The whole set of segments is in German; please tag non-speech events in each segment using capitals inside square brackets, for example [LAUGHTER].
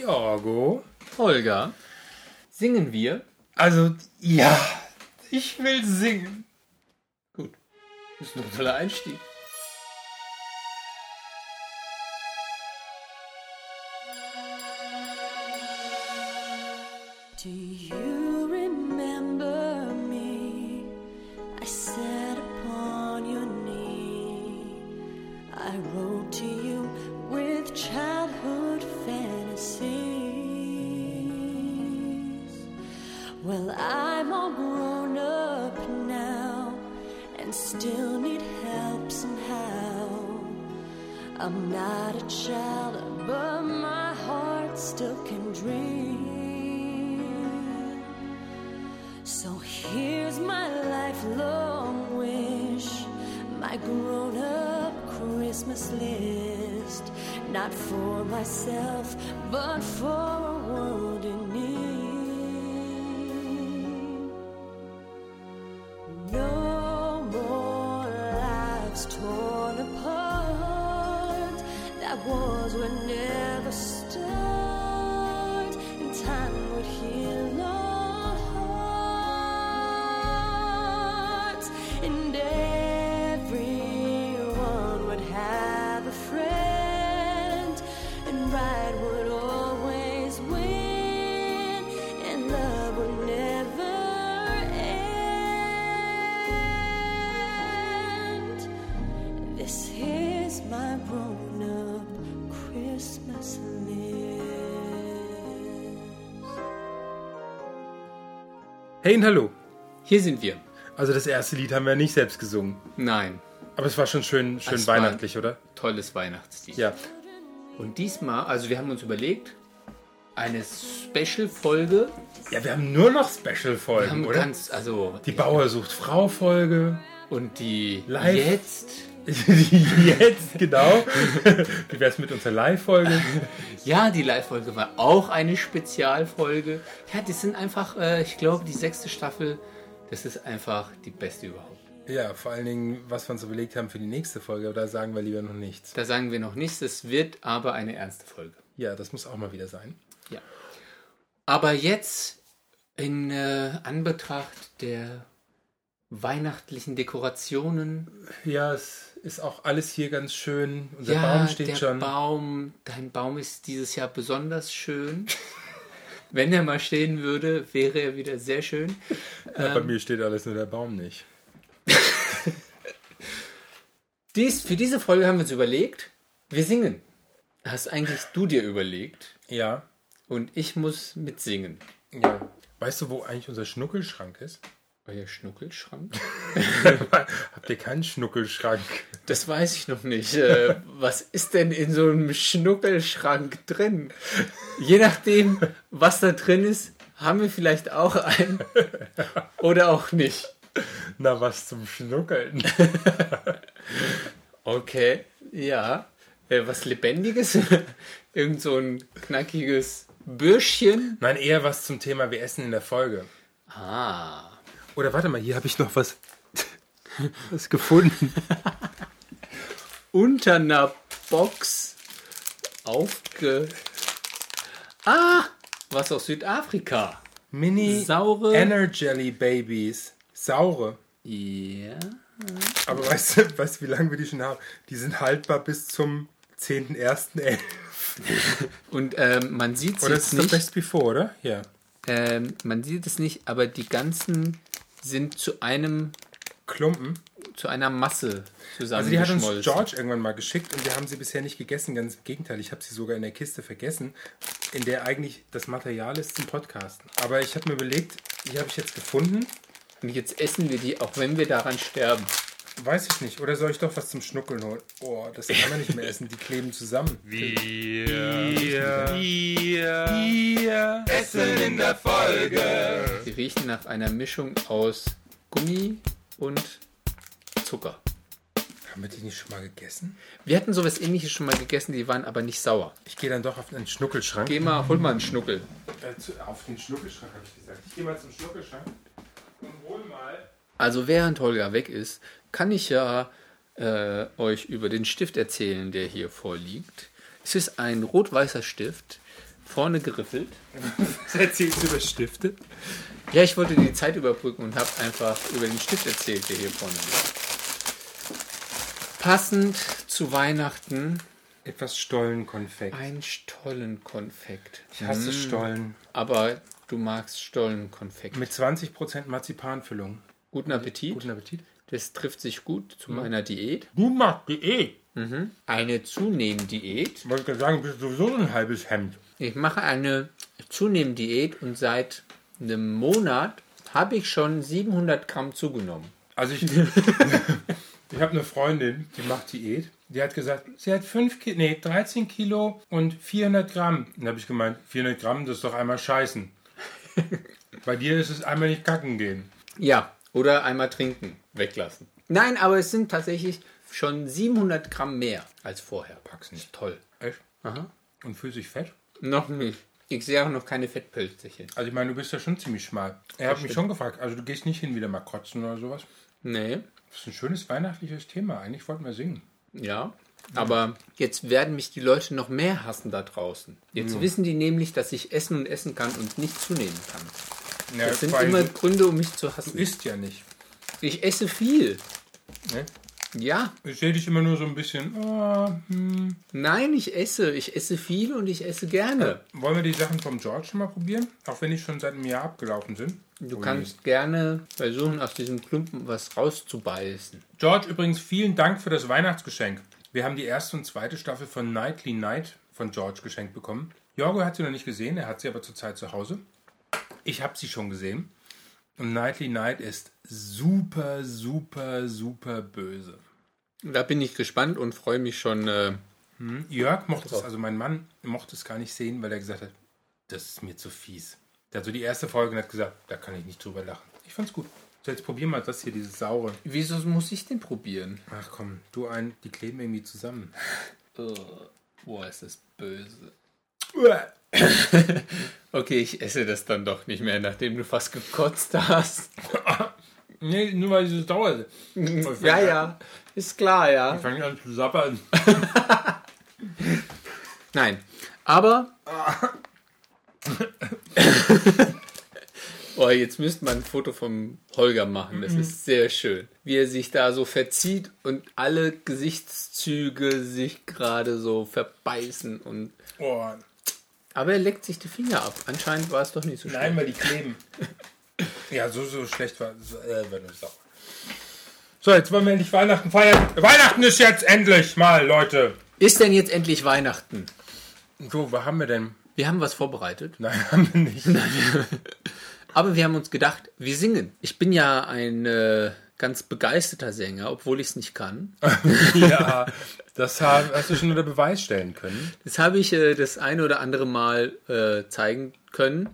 Jorgo. Holger, singen wir? Also, ja, ich will singen. Gut. Das ist ein toller Einstieg. I'm all grown up now and still need help somehow. I'm not a child, but my heart still can dream. So here's my lifelong wish, my grown up Christmas list. Not for myself, but for lives torn apart. That wars would never start, and time would heal our hearts, and Hey und hallo. Hier sind wir. Also das erste Lied haben wir nicht selbst gesungen. Nein, Aber es war schon schön, schön Es weihnachtlich, oder? tolles Weihnachtslied. Ja. Und diesmal, also wir haben uns überlegt, eine Special-Folge. Ja, wir haben nur noch Special-Folgen, oder? ganz, also Die Bauer sucht Frau-Folge. und die Live. jetzt. [LAUGHS] Jetzt, genau. Wie wär's mit unserer Live-Folge? Ja, die Live-Folge war auch eine Spezialfolge. Ja, das sind einfach, äh, ich glaube, die sechste Staffel, das ist einfach die beste überhaupt. Ja, vor allen Dingen, was wir uns überlegt haben für die nächste Folge, da sagen wir lieber noch nichts. Da sagen wir noch nichts, es wird aber eine ernste Folge. Ja, das muss auch mal wieder sein. Ja. Aber jetzt in äh, Anbetracht der weihnachtlichen Dekorationen. Ja, es ist auch alles hier ganz schön. Unser ja, Baum steht der schon. Baum, dein Baum ist dieses Jahr besonders schön. [LAUGHS] Wenn er mal stehen würde, wäre er wieder sehr schön. Ja, bei mir steht alles, nur der Baum nicht. [LAUGHS] Dies, für diese Folge haben wir uns überlegt, wir singen. Hast eigentlich du dir überlegt Ja. und ich muss mitsingen. Ja. Weißt du, wo eigentlich unser Schnuckelschrank ist? Euer Schnuckelschrank? [LAUGHS] Habt ihr keinen Schnuckelschrank? Das weiß ich noch nicht. Äh, [LAUGHS] was ist denn in so einem Schnuckelschrank drin? Je nachdem, was da drin ist, haben wir vielleicht auch einen [LAUGHS] oder auch nicht. Na, was zum Schnuckeln. [LAUGHS] Okay, ja. Äh, was Lebendiges? Irgend so ein knackiges Bürschchen? Nein, eher was zum Thema wir essen in der Folge. Ah. Oder warte mal, hier habe ich noch was, was gefunden. Unter einer Box aufge... Ah, was aus Südafrika. Mini Saure- Energelly Babies. Saure. Ja. Aber weißt du, weißt wie lange wir die schon haben? Die sind haltbar bis zum 10.01.11. Und ähm, man sieht es Oder jetzt ist das nicht. Best Before, oder? Ja. Ähm, man sieht es nicht, aber die ganzen sind zu einem Klumpen. Zu einer Masse Also die hat uns. George irgendwann mal geschickt und wir haben sie bisher nicht gegessen. Ganz im Gegenteil, ich habe sie sogar in der Kiste vergessen, in der eigentlich das Material ist zum Podcasten. Aber ich habe mir überlegt, die habe ich jetzt gefunden. Und jetzt essen wir die, auch wenn wir daran sterben. Weiß ich nicht. Oder soll ich doch was zum Schnuckeln holen? Oh, das kann man nicht mehr essen. Die kleben zusammen. [LAUGHS] Die riechen nach einer Mischung aus Gummi und Zucker. Haben wir die nicht schon mal gegessen? Wir hatten sowas ähnliches schon mal gegessen, die waren aber nicht sauer. Ich gehe dann doch auf den Schnuckelschrank. Geh mal, hol mal einen Schnuckel. Äh, auf den Schnuckelschrank habe ich gesagt. Ich gehe mal zum Schnuckelschrank und hol mal. Also während Holger weg ist, kann ich ja äh, euch über den Stift erzählen, der hier vorliegt. Es ist ein rot-weißer Stift vorne geriffelt. Was erzählst du über Stifte? Ja, ich wollte die Zeit überbrücken und habe einfach über den Stift erzählt, der hier vorne liegt. Passend zu Weihnachten Etwas Stollenkonfekt. ein Stollenkonfekt. Ich hasse Stollen. Aber du magst Stollenkonfekt. Mit 20% Marzipanfüllung. Guten Appetit. Guten Appetit. Das trifft sich gut zu meiner Diät. Du machst Diät. Eine Zunehmdiät. Wollte gerade sagen, du bist sowieso ein halbes Hemd. Ich mache eine Zunehmdiät und seit einem Monat habe ich schon 700 Gramm zugenommen. Also ich, [LAUGHS] ich habe eine Freundin, die macht Diät. Die hat gesagt, sie hat 5 Kilo, nee, 13 Kilo und 400 Gramm. Dann habe ich gemeint, 400 Gramm, das ist doch einmal scheißen. [LAUGHS] Bei dir ist es einmal nicht kacken gehen. Ja, oder einmal trinken, weglassen. Nein, aber es sind tatsächlich schon 700 Gramm mehr als vorher. Pack's nicht. Toll. Echt? Aha. Und fühlst dich fett? Noch nicht. Ich sehe auch noch keine Fettpölzchen. Also ich meine, du bist ja schon ziemlich schmal. Er hat mich schon gefragt, also du gehst nicht hin wieder mal kotzen oder sowas. Nee. Das ist ein schönes weihnachtliches Thema. Eigentlich wollten wir singen. Ja. Aber jetzt werden mich die Leute noch mehr hassen da draußen. Jetzt wissen die nämlich, dass ich essen und essen kann und nicht zunehmen kann. Ja, Das sind immer du- Gründe, um mich zu du hassen. isst ja nicht. Ich esse viel. Ne? Ja. Ich sehe dich immer nur so ein bisschen. Oh, hm. Nein, ich esse. Ich esse viel und ich esse gerne. Wollen wir die Sachen vom George schon mal probieren? Auch wenn die schon seit einem Jahr abgelaufen sind. Du Oh, kannst gerne versuchen, aus diesem Klumpen was rauszubeißen. George, übrigens vielen Dank für das Weihnachtsgeschenk. Wir haben die erste und zweite Staffel von Nightly Night von George geschenkt bekommen. Jorgo hat sie noch nicht gesehen, er hat sie aber zurzeit zu Hause. Ich habe sie schon gesehen. Und Nightly Night ist super, super, super böse. Da bin ich gespannt und freue mich schon. Äh, Jörg mochte es, also mein Mann mochte es gar nicht sehen, weil er gesagt hat, das ist mir zu fies. Der hat so die erste Folge und hat gesagt, da kann ich nicht drüber lachen. Ich fand's gut. So, jetzt probier mal das hier, dieses saure. wieso muss ich den probieren? Ach komm, du ein, die kleben irgendwie zusammen. Oh, boah, ist das böse. [LAUGHS] Okay, ich esse das dann doch nicht mehr, nachdem du fast gekotzt hast. [LAUGHS] Nee, nur weil dieses sauer ist. [LAUGHS] Ja, ja, ist klar, ja. Ich fange an zu sappern. Nein, aber. oh, jetzt müsste man ein Foto vom Holger machen. Das ist sehr schön. Wie er sich da so verzieht und alle Gesichtszüge sich gerade so verbeißen. Und Oh, aber er leckt sich die Finger ab. Anscheinend war es doch nicht so schlimm. nein, weil die kleben. [LAUGHS] Ja, so, so schlecht war so, äh, sauer. So, jetzt wollen wir endlich Weihnachten feiern. Weihnachten ist jetzt endlich mal, Leute. Ist denn jetzt endlich Weihnachten? So, was haben wir denn? Wir haben was vorbereitet. Nein, [LAUGHS] haben wir nicht. [LAUGHS] Aber wir haben uns gedacht, wir singen. Ich bin ja ein äh, ganz begeisterter Sänger, obwohl ich es nicht kann. [LAUGHS] ja, das hast du schon unter Beweis stellen können. Das habe ich äh, das eine oder andere Mal äh, zeigen können.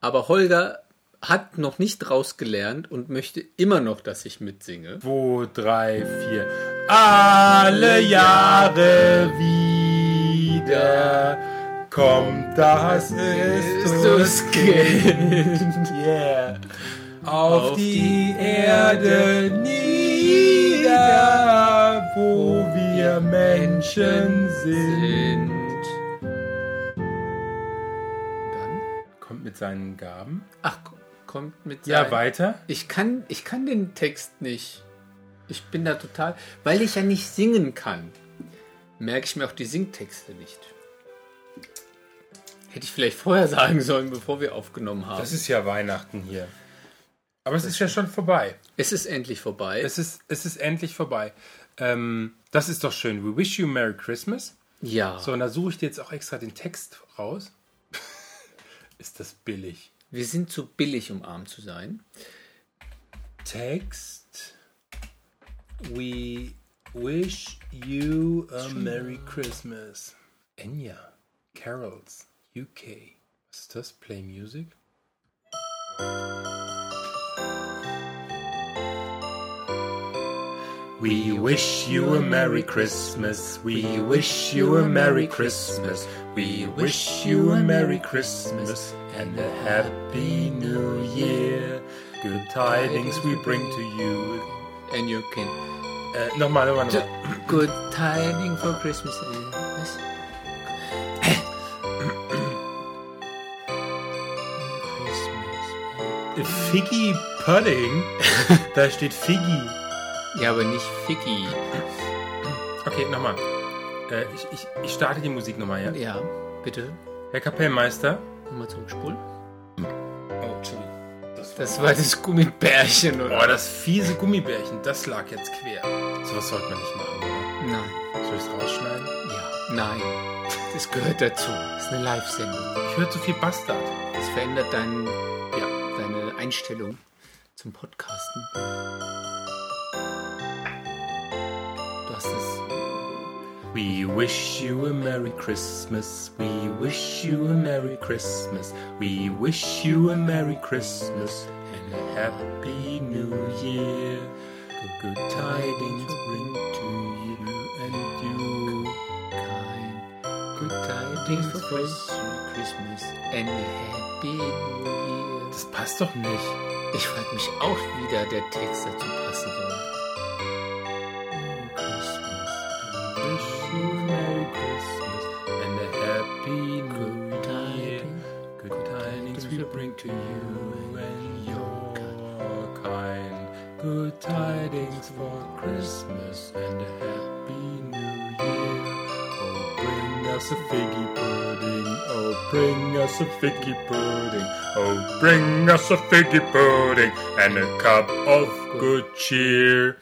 Aber Holger hat noch nicht rausgelernt und möchte immer noch, dass ich mitsinge. Zwei, drei, vier. Alle Jahre wieder kommt das Christuskind. Yeah. Auf, die Erde nieder, wo wir Menschen sind. Dann? Kommt mit seinen Gaben. Ach, kommt mit Ja, sein- weiter. Ich kann, ich kann den Text nicht. Ich bin da total, weil ich ja nicht singen kann, merke ich mir auch die Singtexte nicht. Hätte ich vielleicht vorher sagen sollen, bevor wir aufgenommen haben. Das ist ja Weihnachten hier. Aber es ist ja schon vorbei. es ist endlich vorbei. Es ist, es ist endlich vorbei. Ähm, das ist doch schön. We wish you Merry Christmas. ja, So, und da suche ich dir jetzt auch extra den Text raus. [LAUGHS] ist das billig? wir sind zu billig, um arm zu sein. Text. We wish you a Merry Christmas. Enya. Carols. UK. Was ist das? Play Music? We wish you a Merry Christmas. We wish you a Merry Christmas. We wish you a Merry Christmas and a Happy New Year. Good tidings we bring to you. And you can. Uh, äh, nochmal, nochmal, nochmal. Good tiding for Christmas. Figgy Pudding? [LAUGHS] da steht Figgy. Ja, aber nicht Ficky. Okay, nochmal. Äh, ich, ich, ich starte die Musik nochmal, ja? Ja, bitte. Herr Kapellmeister. Nochmal zurückspulen. Oh, Entschuldigung. Das war das Gummibärchen, oder? Oh, das fiese Gummibärchen, das lag jetzt quer. Sowas sollte man nicht machen, oder? Nein. Soll ich es rausschneiden? Ja. Nein. Das gehört dazu. Das ist eine Live-Sendung. Ich höre zu viel Bastard. Das verändert dein, ja, deine Einstellung zum Podcasten. Hast es. We wish you a Merry Christmas. We wish you a Merry Christmas. We wish you a Merry Christmas and a Happy New Year. Good, good tidings bring to you and you. Kein Good tidings for Christmas and a Happy New Year. Das passt doch nicht. Ich frage mich auch, wie da der Text dazu passen soll. Merry Christmas. We wish you a Merry Christmas and a Happy New Year. Good tidings we bring to you and your kind. Good tidings for Christmas and a Happy New Year. Oh, bring us a figgy pudding. Oh, bring us a figgy pudding. Oh, bring us a figgy pudding and a cup of good cheer.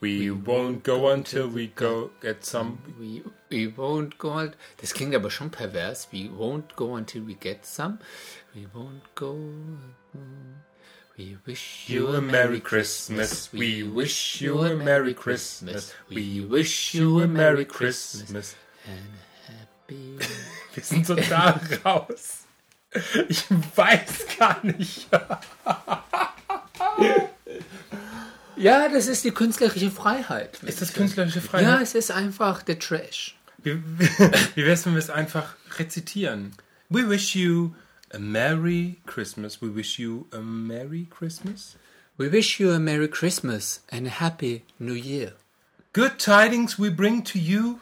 We won't go until we go get some. We, we won't go out. Das klingt aber schon pervers. We won't go until we get some. We won't go. We wish You a Merry Christmas. We wish you a Merry Christmas. We wish you a Merry Christmas. and Wir sind total raus. Ich weiß gar nicht. Ja, das ist die künstlerische Freiheit. Ist das künstlerische Ja, Freiheit? es ist einfach der Trash. Wie, wie wär's, wenn wir es einfach rezitieren? We wish you a Merry Christmas. We wish you a Merry Christmas. We wish you a Merry Christmas and a Happy New Year. Good tidings we bring to you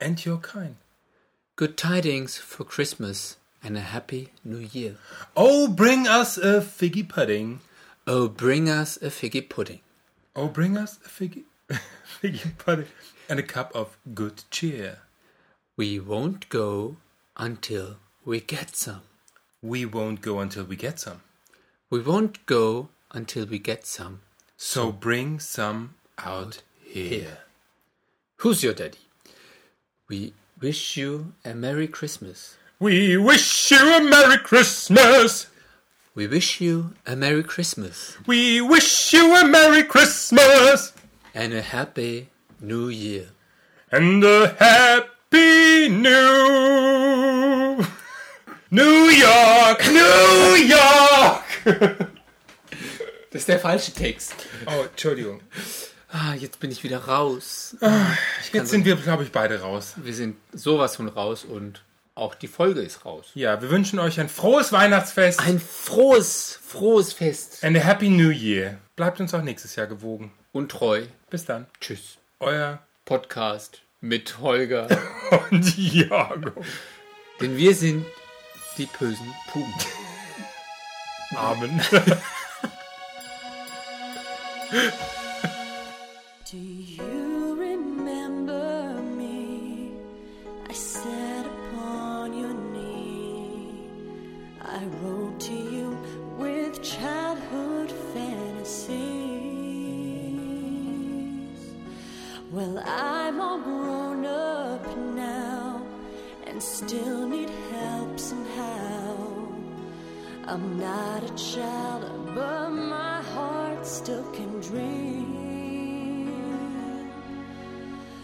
and your kind. Good tidings for Christmas and a Happy New Year. Oh, bring us a figgy pudding. Oh, bring us a figgy pudding. Oh, bring us a figgy, [LAUGHS] figgy pudding and a cup of good cheer. We won't go until we get some. We won't go until we get some. We won't go until we get some. So bring some out here. Who's your daddy? We wish you a Merry Christmas. We wish you a Merry Christmas. We wish you a Merry Christmas We wish you a Merry Christmas and a Happy New Year. and a Happy New New York, New York. [LAUGHS] Das ist der falsche Text. Oh, Entschuldigung. Ah, jetzt bin ich wieder raus. Jetzt sind wir, glaube ich, beide raus. Wir sind sowas von raus und auch die Folge ist raus. Ja, wir wünschen euch ein frohes Weihnachtsfest Ein frohes, frohes Fest. and a Happy New Year. Bleibt uns auch nächstes Jahr gewogen. Und treu. Bis dann. Tschüss. Euer Podcast mit Holger. [LAUGHS] und Jago. Denn wir sind die bösen Puben. Amen. [LAUGHS]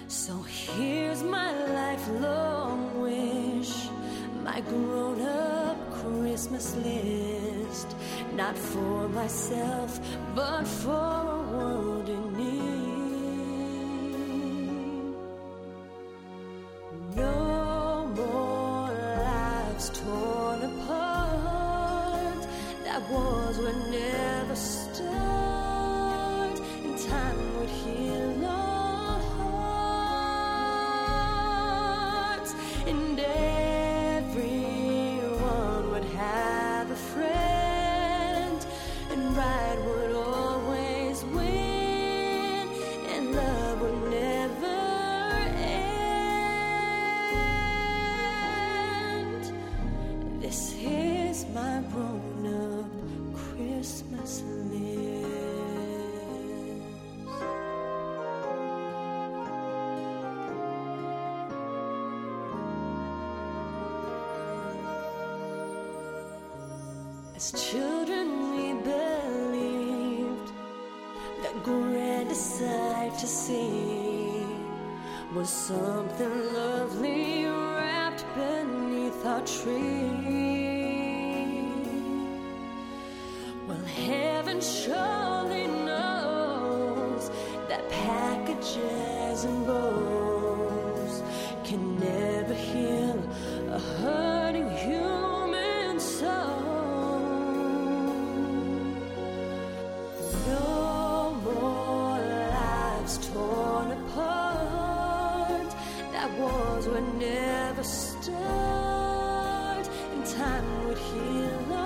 So here's my lifelong wish, my grown up Christmas list. Not for myself, but for a world As children, we believed the grandest sight to see was something lovely wrapped beneath our tree. Well, heaven surely knows that packages and bows can never heal a hurting human would never start, and time would heal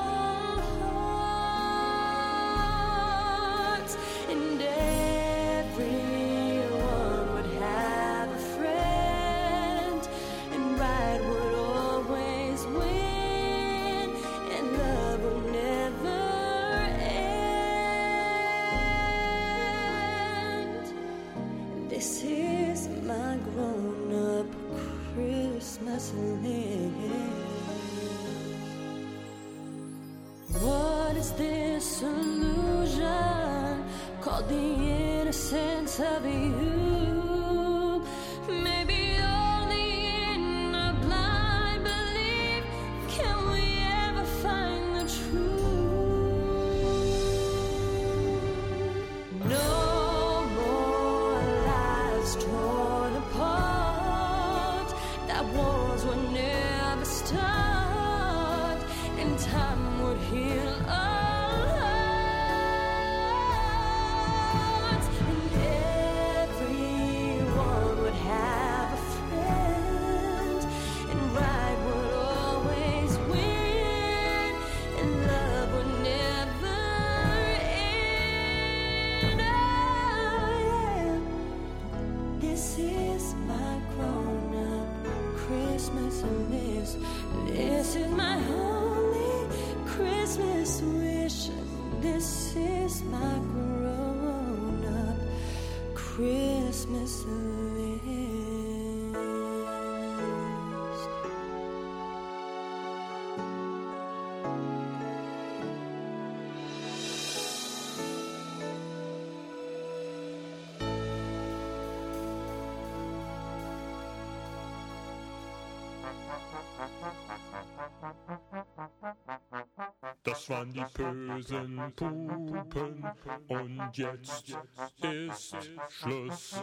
Christmas. What is this illusion called the innocence of you? here. Christmas list. Das waren die bösen Pupen und jetzt ist Schluss.